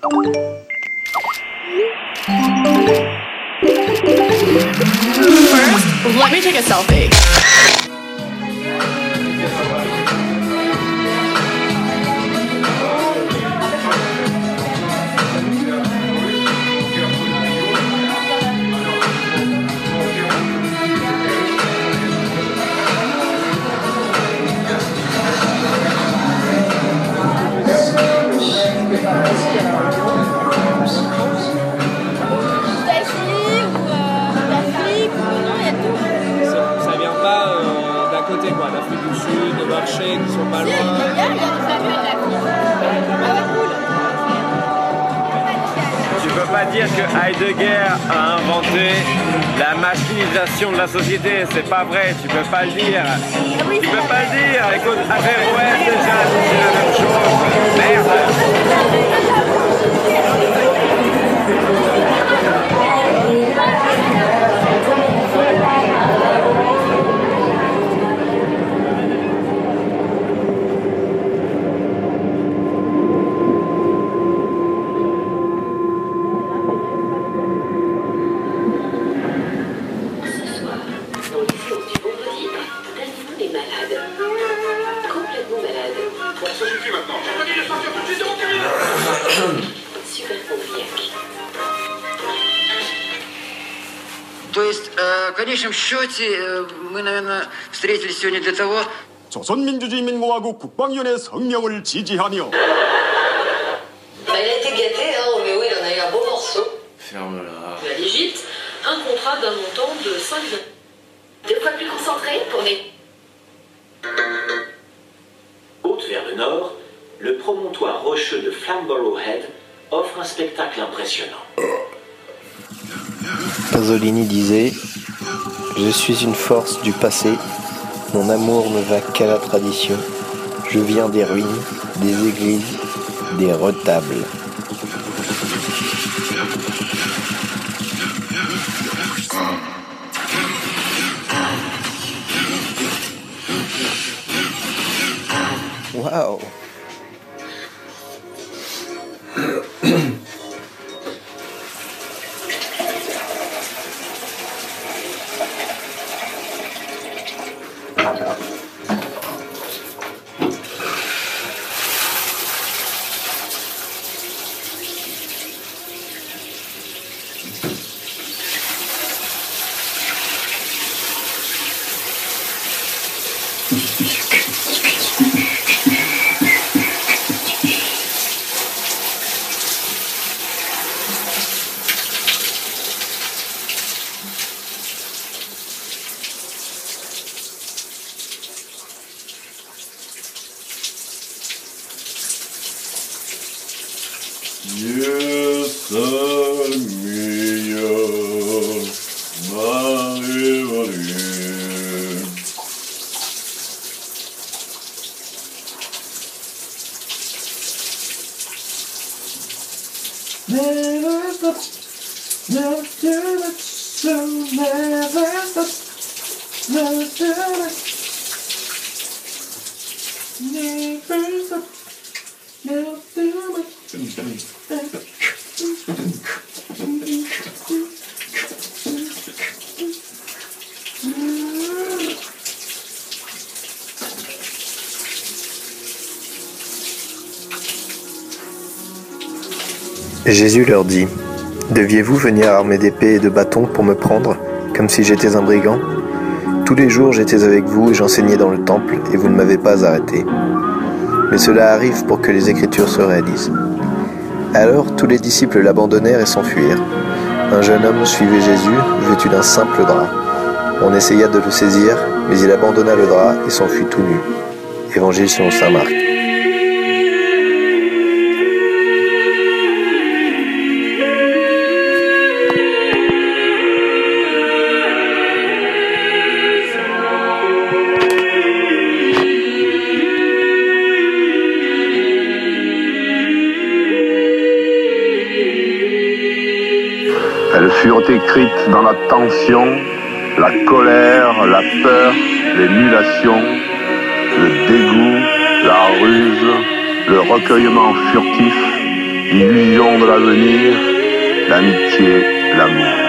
First, let me take a selfie. Qui sont pas loin. Ah ouais. Tu peux pas dire que Heidegger a inventé la machinisation de la société, c'est pas vrai, tu peux pas le dire. Tu peux pas le dire, écoute, Averroès déjà Ça suffit maintenant. Je te dis de sortir tout de suite de mon cabinet. Superchondriaque. То есть, э, в конечном счете, э, мы, наверное, встретились сегодня для того, 조선민주주의민공화국 국방위원회 성명을 지지하며 Bah, il a été gâté, hein, mais oui, il en a eu un beau morceau. Ferme-la. De l'Égypte, un contrat d'un montant de 5 millions. Deux fois plus concentré pour les. le promontoire rocheux de Flamborough Head offre un spectacle impressionnant. Pasolini disait Je suis une force du passé, mon amour ne va qu'à la tradition. Je viens des ruines, des églises, des retables. Whoa. Never stop, never so never stop, never it. Never stop, never do Jésus leur dit Deviez-vous venir armé d'épées et de bâtons pour me prendre, comme si j'étais un brigand? Tous les jours j'étais avec vous et j'enseignais dans le temple, et vous ne m'avez pas arrêté. Mais cela arrive pour que les Écritures se réalisent. Alors tous les disciples l'abandonnèrent et s'enfuirent. Un jeune homme suivait Jésus, vêtu d'un simple drap. On essaya de le saisir, mais il abandonna le drap et s'enfuit tout nu. Évangile selon saint Marc. Elles furent écrites dans la tension, la colère, la peur, l'émulation, le dégoût, la ruse, le recueillement furtif, l'illusion de l'avenir, l'amitié, l'amour.